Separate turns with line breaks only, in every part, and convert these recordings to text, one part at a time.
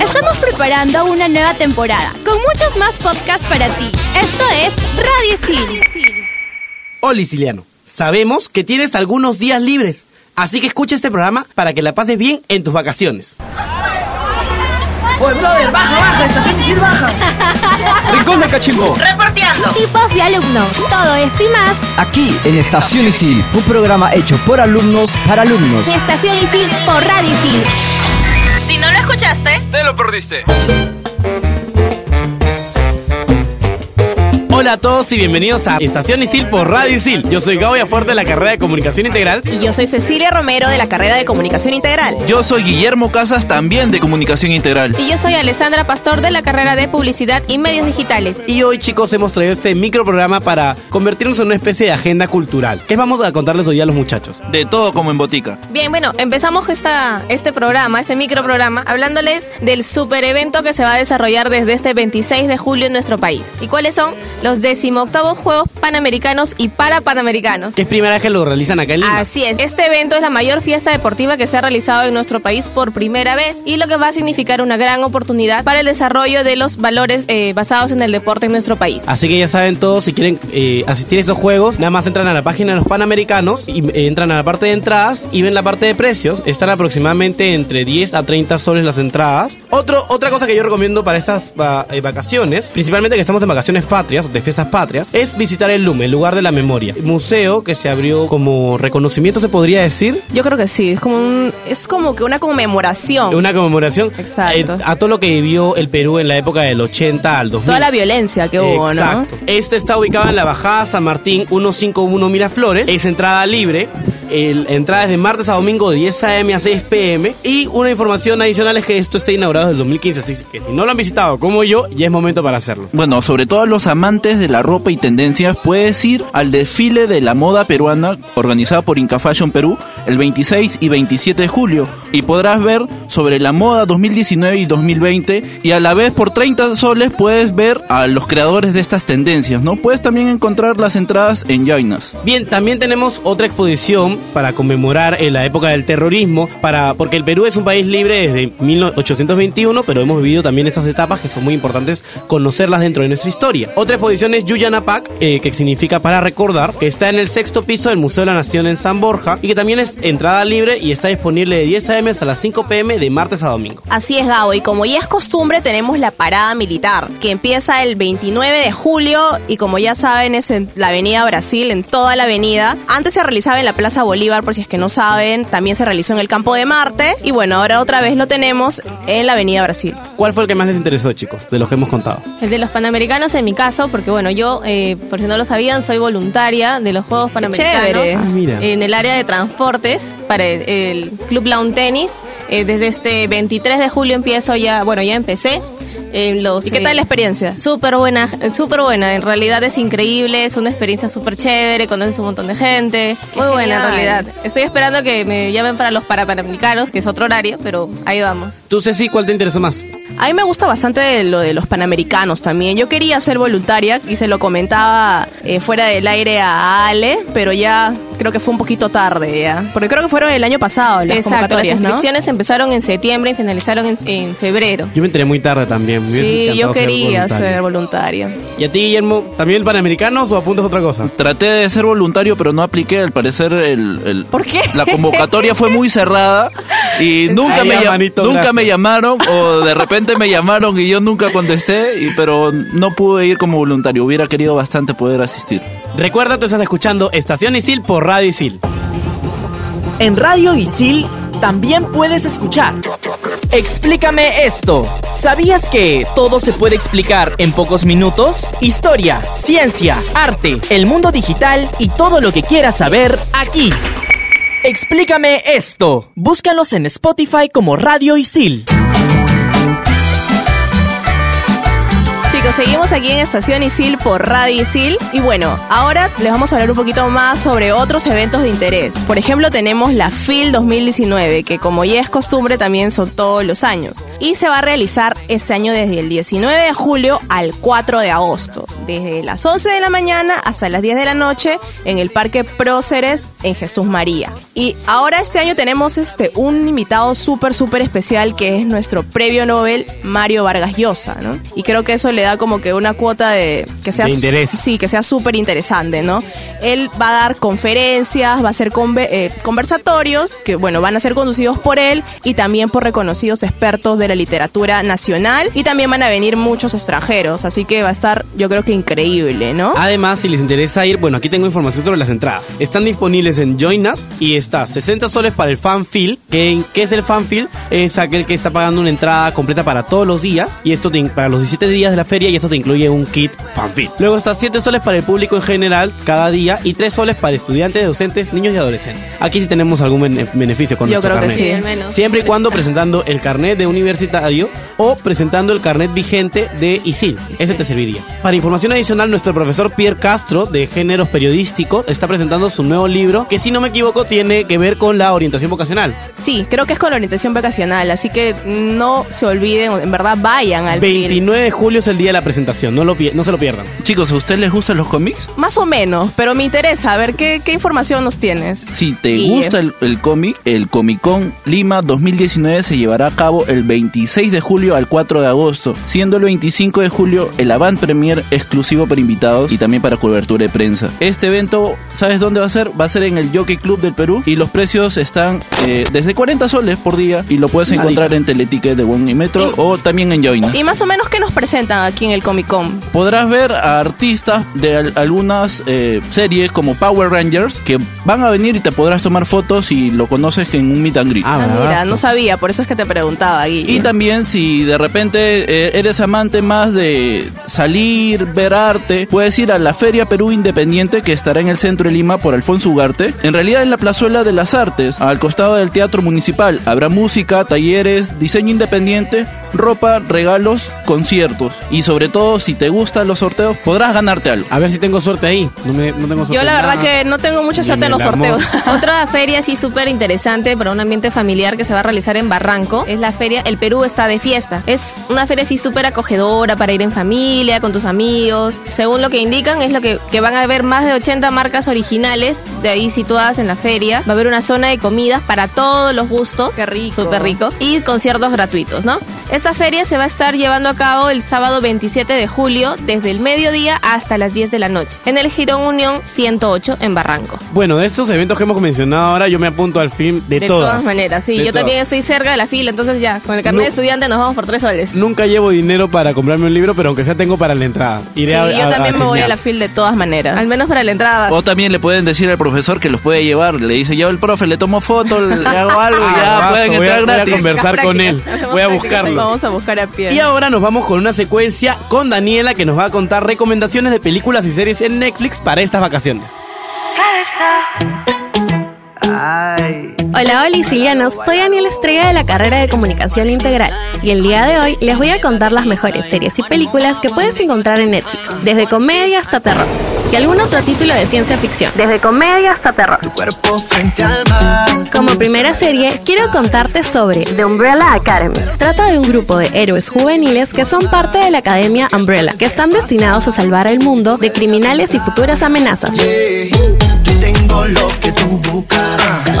Estamos preparando una nueva temporada con muchos más podcasts para ti. Esto es Radio Isil.
Hola Siciliano, sabemos que tienes algunos días libres, así que escucha este programa para que la pases bien en tus vacaciones.
Oye, brother, baja, baja, estación Isil baja.
Rincón de Cachimbo.
Reporteando.
Tipos de alumnos. Todo esto y más
Aquí en Estación Isil, un programa hecho por alumnos para alumnos.
en Estación Isil por Radio Isil.
No lo escuchaste,
Te lo perdiste.
Hola a todos y bienvenidos a Estación Isil por Radio Isil. Yo soy Gabo Fuerte de la carrera de Comunicación Integral.
y yo soy Cecilia Romero de la carrera de Comunicación Integral.
Yo soy Guillermo Casas, también de Comunicación Integral.
Y yo soy Alessandra Pastor de la carrera de Publicidad y Medios Digitales.
Y hoy chicos hemos traído este microprograma para convertirnos en una especie de agenda cultural. ¿Qué vamos a contarles hoy a los muchachos?
De todo como en botica.
Bien, bueno, empezamos esta, este programa, este microprograma, hablándoles del super evento que se va a desarrollar desde este 26 de julio en nuestro país. ¿Y cuáles son? Los 18 Juegos Panamericanos y Parapanamericanos.
Que es primera vez que lo realizan acá en Lima.
Así es, este evento es la mayor fiesta deportiva que se ha realizado en nuestro país por primera vez y lo que va a significar una gran oportunidad para el desarrollo de los valores eh, basados en el deporte en nuestro país.
Así que ya saben todos, si quieren eh, asistir a estos juegos, nada más entran a la página de los Panamericanos y eh, entran a la parte de entradas y ven la parte de precios. Están aproximadamente entre 10 a 30 soles las entradas. Otro, otra cosa que yo recomiendo para estas va- vacaciones, principalmente que estamos en vacaciones patrias, fiestas patrias, es visitar el LUM, el lugar de la memoria. Museo que se abrió como reconocimiento, se podría decir.
Yo creo que sí, es como, un- es como que una conmemoración.
Una conmemoración
Exacto.
eh, a todo lo que vivió el Perú en la época del 80 al 2000.
Toda la violencia que hubo,
Exacto. Este está ubicado en la Bajada San Martín 151 Miraflores. Es entrada libre. El, entrada es de martes a domingo de 10 a.m. a 6 p.m. Y una información adicional es que esto está inaugurado desde el 2015. Así que si no lo han visitado como yo, ya es momento para hacerlo.
Bueno, sobre todo los amantes de la ropa y tendencias, puedes ir al desfile de la moda peruana organizado por Inca Fashion Perú el 26 y 27 de julio y podrás ver sobre la moda 2019 y 2020 y a la vez por 30 soles puedes ver a los creadores de estas tendencias, ¿no? Puedes también encontrar las entradas en Jainas.
Bien, también tenemos otra exposición para conmemorar en la época del terrorismo, para porque el Perú es un país libre desde 1821, pero hemos vivido también esas etapas que son muy importantes conocerlas dentro de nuestra historia. Otra exposición es Yuyanapac, eh, que significa para recordar, que está en el sexto piso del Museo de la Nación en San Borja y que también es entrada libre y está disponible de 10 a.m. hasta las 5 p.m. de martes a domingo.
Así es, Gabo, y como ya es costumbre, tenemos la parada militar, que empieza el 29 de julio y como ya saben es en la Avenida Brasil, en toda la avenida. Antes se realizaba en la Plaza Bolívar, por si es que no saben, también se realizó en el Campo de Marte y bueno, ahora otra vez lo tenemos en la Avenida Brasil.
¿Cuál fue el que más les interesó, chicos, de los que hemos contado?
El de los Panamericanos en mi caso, porque bueno, yo, eh, por si no lo sabían, soy voluntaria de los Juegos Panamericanos
chévere.
Ah, mira.
en el área de transportes para el, el Club Lawn Tennis. Eh, desde este 23 de julio empiezo ya, bueno, ya empecé. En los,
¿Y qué
eh,
tal la experiencia?
Súper buena, súper buena. En realidad es increíble, es una experiencia súper chévere, conoces un montón de gente.
Qué
Muy buena en realidad. Estoy esperando que me llamen para los Parapanamericanos, que es otro horario, pero ahí vamos.
¿Tú, Ceci, cuál te interesó más?
A mí me gusta bastante lo de los panamericanos también. Yo quería ser voluntaria y se lo comentaba eh, fuera del aire a Ale, pero ya creo que fue un poquito tarde ya. Porque creo que fueron el año pasado las
Exacto, las
convocatorias, ¿no?
inscripciones empezaron en septiembre y finalizaron en, en febrero.
Yo me enteré muy tarde también. me
Sí, yo
ser
quería
voluntario.
ser voluntaria.
¿Y a ti, Guillermo, también el Panamericanos o apuntas a otra cosa?
Traté de ser voluntario, pero no apliqué. Al parecer, el, el-
¿Por qué?
la convocatoria fue muy cerrada y nunca,
Ay,
me,
hermanito,
nunca
gracias.
me llamaron o de repente me llamaron y yo nunca contesté, y, pero no pude ir como voluntario. Hubiera querido bastante poder asistir.
Recuerda, tú estás escuchando Estación Isil por Radio Isil.
En Radio Isil también puedes escuchar. Explícame esto. ¿Sabías que todo se puede explicar en pocos minutos? Historia, ciencia, arte, el mundo digital y todo lo que quieras saber aquí. Explícame esto. Búscanos en Spotify como Radio Isil.
Chicos, seguimos aquí en Estación Isil por Radio Isil. Y bueno, ahora les vamos a hablar un poquito más sobre otros eventos de interés. Por ejemplo, tenemos la FIL 2019, que como ya es costumbre también son todos los años. Y se va a realizar este año desde el 19 de julio al 4 de agosto. Desde las 11 de la mañana hasta las 10 de la noche en el Parque Próceres en Jesús María. Y ahora este año tenemos este, un invitado súper, súper especial que es nuestro previo Nobel, Mario Vargas Llosa, ¿no? Y creo que eso le da como que una cuota de que sea
De interés.
sí, que sea súper interesante, ¿no? Él va a dar conferencias, va a hacer conve- eh, conversatorios que bueno, van a ser conducidos por él y también por reconocidos expertos de la literatura nacional y también van a venir muchos extranjeros, así que va a estar yo creo que increíble, ¿no?
Además, si les interesa ir, bueno, aquí tengo información sobre las entradas. Están disponibles en Join Us y está 60 soles para el fanfill. ¿Qué, ¿Qué es el fanfill? Es aquel que está pagando una entrada completa para todos los días y esto te para los 17 días de la y esto te incluye un kit Luego está 7 soles para el público en general cada día y 3 soles para estudiantes, docentes, niños y adolescentes. Aquí sí tenemos algún bene- beneficio con
Yo
nuestro
creo que sí.
al menos.
Siempre y cuando presentando el carnet de universitario o presentando el carnet vigente de ISIL. Ese te serviría. Para información adicional, nuestro profesor Pierre Castro, de géneros periodísticos, está presentando su nuevo libro, que si no me equivoco, tiene que ver con la orientación vocacional.
Sí, creo que es con la orientación vacacional, así que no se olviden, en verdad vayan al film.
29 de julio es el día de la presentación, no, lo, no se lo pierdan.
Chicos, ¿a ustedes les gustan los cómics?
Más o menos, pero me interesa, a ver, ¿qué, qué información nos tienes?
Si te
Y,
gusta
eh,
el, el cómic, el Comic Con Lima 2019 se llevará a cabo el 26 de julio al 4 de agosto, siendo el 25 de julio el avant premier exclusivo para invitados y también para cobertura de prensa. Este evento, ¿sabes dónde va a ser? Va a ser en el Jockey Club del Perú y los precios están eh, desde 40 soles por día y lo puedes encontrar en Teleticket de One y Metro
Y-
o también en Join.
Y más o menos, ¿qué nos presentan aquí en el Comic Con?
podrás ver a artistas de al- algunas eh, series como Power Rangers que van a venir y te podrás tomar fotos y lo conoces que en un meet and greet.
Ah, mira, no sabía, por eso es que te preguntaba, Guille.
Y también si de repente eh, eres amante más de salir, ver arte, puedes ir a la Feria Perú Independiente que estará en el centro de Lima por Alfonso Ugarte. En realidad en la Plazuela de las Artes, al costado del Teatro Municipal, habrá música, talleres, diseño independiente, ropa, regalos, conciertos. Y sobre todo si te gustan los sorteos, podrás ganarte algo.
A ver si tengo suerte ahí. No, me- no tengo suerte.
Yo la verdad
nada.
que no tengo mucha suerte en los sorteos.
Otra feria así súper interesante para un ambiente familiar que se va a realizar en Barranco es la feria El Perú está de fiesta. Es una feria así súper acogedora para ir en familia, con tus amigos. Según lo que indican, es lo que, que van a haber más de 80 marcas originales de ahí situadas en la feria. Va a haber una zona de comidas para todos los gustos.
Qué rico.
Súper rico. Y conciertos gratuitos, ¿no? Esta feria se va a estar llevando a cabo el sábado 27 de julio desde el mediodía hasta las 10 de la noche en el Girón Unión 108 en Barranco.
Bueno, de estos eventos que hemos mencionado ahora, yo me apunto al film de,
De
todas.
todas maneras, sí.
De
yo
todas.
también estoy cerca de la fila, entonces ya, con el carnet
No.
de estudiante nos vamos por tres soles.
Nunca llevo dinero para comprarme un libro, pero aunque sea tengo para la entrada. Iré
Sí,
a-
yo
a-
también
a
me voy a la fil de todas maneras.
Al menos para la entrada. vas.
O también le pueden decir al profesor que los puede llevar. Le dice, yo el profe le tomo foto, le hago algo y
Ah,
ya
vaso,
pueden
voy a-
entrar
voy a conversar con él. Voy a buscarlo.
Vamos a buscar a pie.
Y ahora nos vamos con una secuencia con Daniela que nos va a contar recomendaciones de películas y series en Netflix para estas vacaciones.
Hola, hola Sicilianos, soy Daniel Estrella de la carrera de Comunicación Integral y el día de hoy les voy a contar las mejores series y películas que puedes encontrar en Netflix, desde comedia hasta terror, y algún otro título de ciencia ficción, desde comedia hasta terror. Como primera serie, quiero contarte sobre The Umbrella Academy. Trata de un grupo de héroes juveniles que son parte de la Academia Umbrella, que están destinados a salvar el mundo de criminales y futuras amenazas.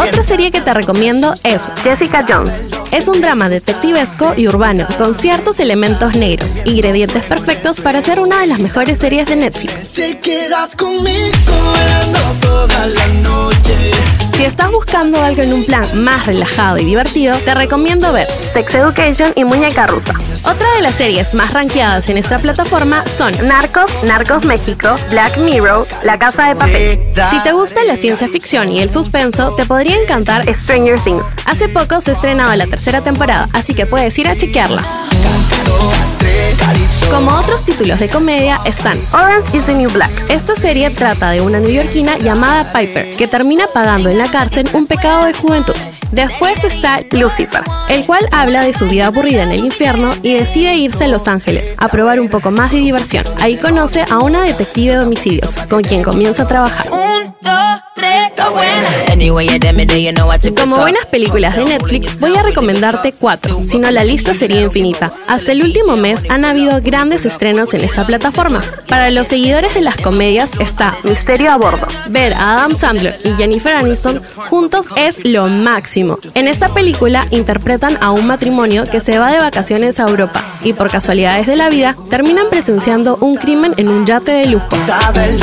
Otra serie que te recomiendo es Jessica Jones. Es un drama detectivesco y urbano con ciertos elementos negros, ingredientes perfectos para ser una de las mejores series de Netflix.
Te quedas conmigo toda la noche.
Si estás buscando algo en un plan más relajado y divertido, te recomiendo ver Sex Education y Muñeca Rusa. Otra de las series más rankeadas en esta plataforma son Narcos, Narcos México, Black Mirror, La Casa de Papel. Si te gusta la ciencia ficción y el suspenso, te podría encantar Stranger Things. Hace poco se ha estrenado la tercera temporada, así que puedes ir a chequearla. Como otros títulos de comedia están Orange is the New Black. Esta serie trata de una neoyorquina llamada Piper que termina pagando en la cárcel un pecado de juventud. Después está Lucifer, el cual habla de su vida aburrida en el infierno y decide irse a Los Ángeles a probar un poco más de diversión. Ahí conoce a una detective de homicidios, con quien comienza a trabajar. Como buenas películas de Netflix, voy a recomendarte cuatro, si no la lista sería infinita. Hasta el último mes han habido grandes estrenos en esta plataforma. Para los seguidores de las comedias está Misterio a bordo. Ver a Adam Sandler y Jennifer Aniston juntos es lo máximo. En esta película interpretan a un matrimonio que se va de vacaciones a Europa y por casualidades de la vida terminan presenciando un crimen en un yate de lujo.
Sabes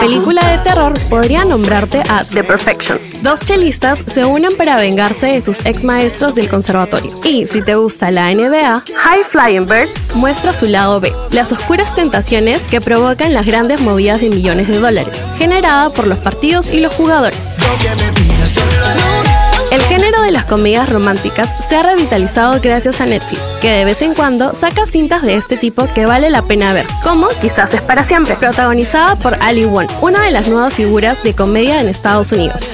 película de terror, podría nombrarte a The Perfection. Dos chelistas se unen para vengarse de sus ex maestros del conservatorio. Y si te gusta la NBA, High Flying Bird muestra su lado B, las oscuras tentaciones que provocan las grandes movidas de millones de dólares, generada por los partidos y los jugadores. El género de las comedias románticas se ha revitalizado gracias a Netflix, que de vez en cuando saca cintas de este tipo que vale la pena ver, como Quizás es para siempre, protagonizada por Ali Wong, una de las nuevas figuras de comedia en Estados Unidos.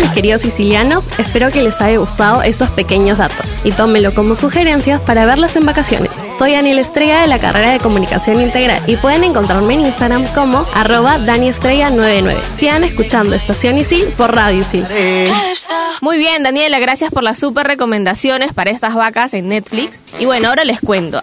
Mis queridos sicilianos, espero que les haya gustado estos pequeños datos y tómenlo como sugerencias para verlas en vacaciones. Soy Daniel Estrella de la carrera de Comunicación Integral y pueden encontrarme en Instagram como arroba daniestrella99. Sigan escuchando Estación Isil por Radio Isil.
Muy bien, Daniela, gracias por las super recomendaciones para estas vacas en Netflix. Y bueno, ahora les cuento.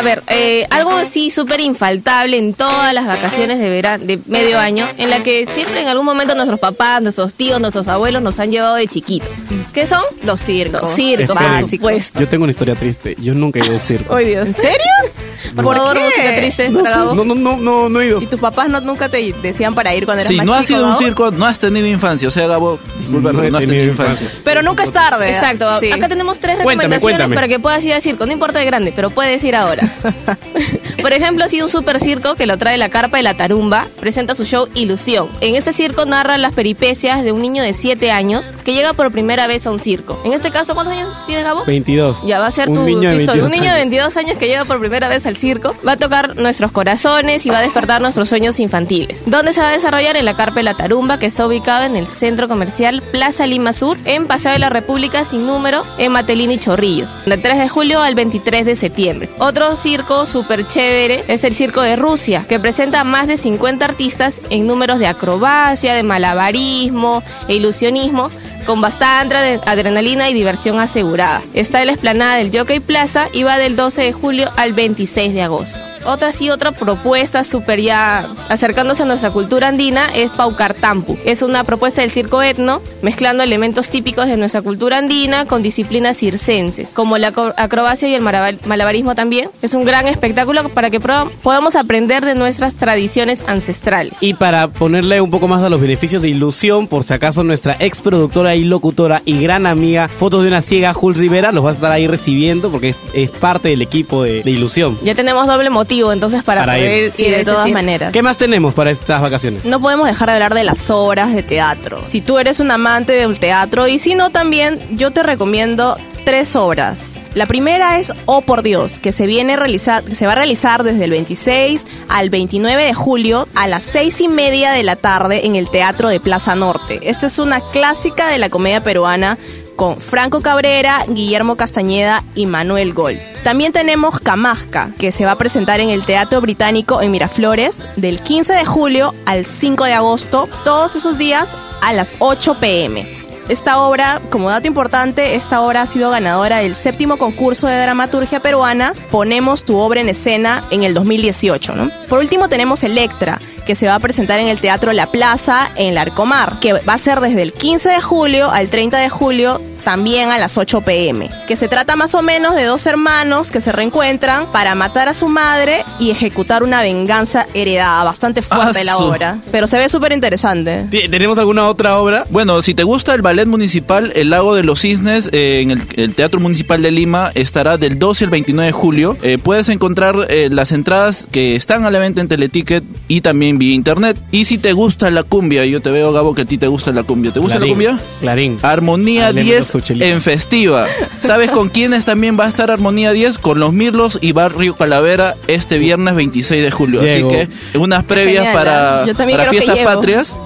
A ver, eh, algo sí súper infaltable en todas las vacaciones de verano, de medio año, en la que siempre en algún momento nuestros papás, nuestros tíos, nuestros abuelos nos han llevado de chiquitos. ¿Qué son?
Los circos.
Los circos,
Esperen,
por supuesto.
Yo tengo una historia triste. Yo nunca he ido al circo.
Ay, Dios.
¿En serio?
Por,
¿Por
favor,
qué?
música triste
No,
para Gabo.
no, no, no, no, no he ido.
¿Y tus papás no, nunca te decían para ir cuando eras
Si
más
no has
chico,
sido un
Gabo?
circo, no has tenido infancia. O sea, Gabo, disculpa,
No
no has
tenido
infancia.
infancia.
Pero nunca es tarde.
Exacto.
Sí.
Acá tenemos tres
Cuéntame,
recomendaciones
cuéntame.
para que puedas ir al circo. No importa de grande, pero puedes ir ahora. Por ejemplo, ha sido un super circo que lo trae la carpa de la tarumba. Presenta su show Ilusión. En este circo narra las peripecias de un niño de 7 años que llega por primera vez a un circo. En este caso, ¿cuántos años tiene Gabo?
22.
Ya va a ser
Un
tu,
niño
tu historia. Un
22
niño de
años.
22 años que llega por primera vez al circo va a tocar nuestros corazones y va a despertar nuestros sueños infantiles. ¿Dónde se va a desarrollar? En la Carpa de la Tarumba, que está ubicado en el centro comercial Plaza Lima Sur, en Paseo de la República sin número, en Matelín y Chorrillos, del 3 de julio al 23 de septiembre. Otro circo súper chévere es el Circo de Rusia, que presenta a más de 50 artistas en números de acrobacia, de malabarismo e ilusionismo con bastante adre- adrenalina y diversión asegurada. Está en la explanada del Jockey Plaza y va del 12 de julio al 26 de agosto. Otra sí, otra propuesta súper ya acercándose a nuestra cultura andina es Paucartampu. Es una propuesta del circo etno, mezclando elementos típicos de nuestra cultura andina con disciplinas circenses, como la acro- acrobacia y el malabarismo también. Es un gran espectáculo para que podamos aprender de nuestras tradiciones ancestrales.
Y para ponerle un poco más a los beneficios de ilusión, por si acaso nuestra ex productora y locutora y gran amiga Fotos de una ciega, Jules Rivera, los va a estar ahí recibiendo porque es, es parte del equipo de, de ilusión.
Ya tenemos doble motivo entonces para,
Para
poder
ir.
ir,
Sí, de todas maneras.
¿Qué más tenemos para estas vacaciones?
No podemos dejar de hablar de las obras de teatro. Si tú eres un amante del teatro y si no también, yo te recomiendo tres obras. La primera es Oh por Dios, que se viene a realizar, que se va a realizar desde el 26 al 29 de julio a las seis y media de la tarde en el Teatro de Plaza Norte. Esta es una clásica de la comedia peruana con Franco Cabrera, Guillermo Castañeda y Manuel Gol. También tenemos Camasca, que se va a presentar en el Teatro Británico en Miraflores del 15 de julio al 5 de agosto, todos esos días a las 8 pm. Esta obra, como dato importante, esta obra ha sido ganadora del séptimo concurso de dramaturgia peruana Ponemos tu obra en escena en el 2018. ¿no? Por último tenemos Electra, que se va a presentar en el Teatro La Plaza en Larcomar, que va a ser desde el 15 de julio al 30 de julio también a las 8 pm, que se trata más o menos de dos hermanos que se reencuentran para matar a su madre y ejecutar una venganza heredada, bastante fuerte
Ah,
la
su-
obra, pero se ve súper interesante.
¿Ti- ¿Tenemos alguna otra obra?
Bueno, si te gusta el ballet municipal, el Lago de los Cisnes, eh, en el, el Teatro Municipal de Lima, estará del 12 al 29 de julio. Eh, puedes encontrar eh, las entradas que están a la venta en Teleticket y también vía internet. Y si te gusta la cumbia, yo te veo, Gabo, que a ti te gusta la cumbia. ¿Te gusta
Clarín.
la cumbia?
Clarín.
Armonía
Hablemos
10
de su chelita.
en festiva. ¿Sabes con quiénes también va a estar Armonía 10? Con los Mirlos y Barrio Calavera este viernes 26 de julio.
Llego.
Así que unas previas
Genial,
para.
Yo también
para
creo que
fiestas
llego.
patrias.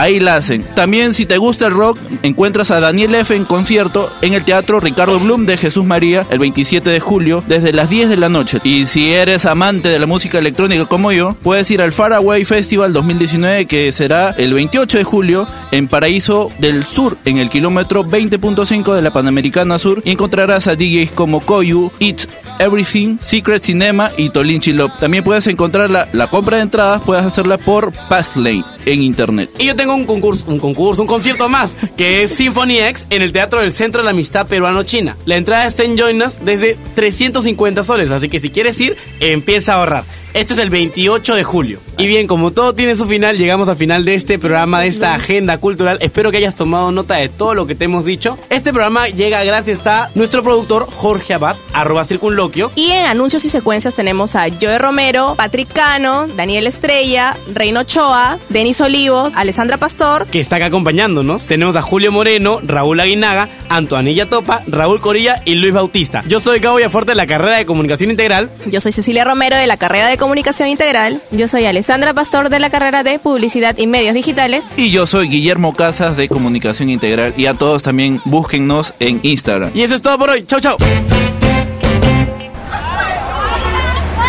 Ahí la hacen. También si te gusta el rock, encuentras a Daniel F. en concierto en el Teatro Ricardo Blum de Jesús María el 27 de julio desde las 10 de la noche. Y si eres amante de la música electrónica como yo, puedes ir al Faraway Festival 2019 que será el 28 de julio en Paraíso del Sur, en el kilómetro 20.5 de la Panamericana Sur, y encontrarás a DJs como Koyu, It, Everything, Secret Cinema y Tolinchi Love. También puedes encontrar la, la compra de entradas, puedes hacerla por Passlane en internet.
Y yo tengo un concurso, un concurso, un concierto más, que es Symphony X en el Teatro del Centro de la Amistad Peruano-China. La entrada está en Join Us desde 350 soles, así que si quieres ir, empieza a ahorrar. Esto es el 28 de julio. Y bien, como todo tiene su final, llegamos al final de este programa, de esta agenda cultural. Espero que hayas tomado nota de todo lo que te hemos dicho. Este programa llega gracias a nuestro productor Jorge Abad, arroba circunloquio.
Y en anuncios y secuencias tenemos a Joe Romero, Patrick Cano, Daniel Estrella, Reino Choa, Denis Olivos, Alessandra Pastor.
Que está acá acompañándonos. Tenemos a Julio Moreno, Raúl Aguinaga, Antoanilla Topa, Raúl Corilla y Luis Bautista. Yo soy Gabo Villaforte de la carrera de Comunicación Integral.
Yo soy Cecilia Romero de la carrera de Comunicación Integral.
Yo soy Alessandra Pastor de la carrera de Publicidad y Medios Digitales.
Y yo soy Guillermo Casas de Comunicación Integral. Y a todos también búsquennos en Instagram.
Y eso es todo por hoy. Chau, chau.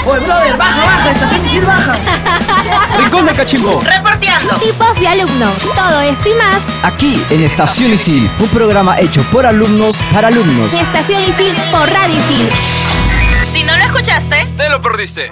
Oye, brother, baja, baja, estación Isil baja.
Rincón de Cachimbo.
Reporteando. Tipos de alumnos. Todo esto y más
Aquí en Estación Isil, un programa hecho por alumnos para alumnos.
en Estación Isil por Radio Isil.
Si no lo escuchaste,
Te lo perdiste.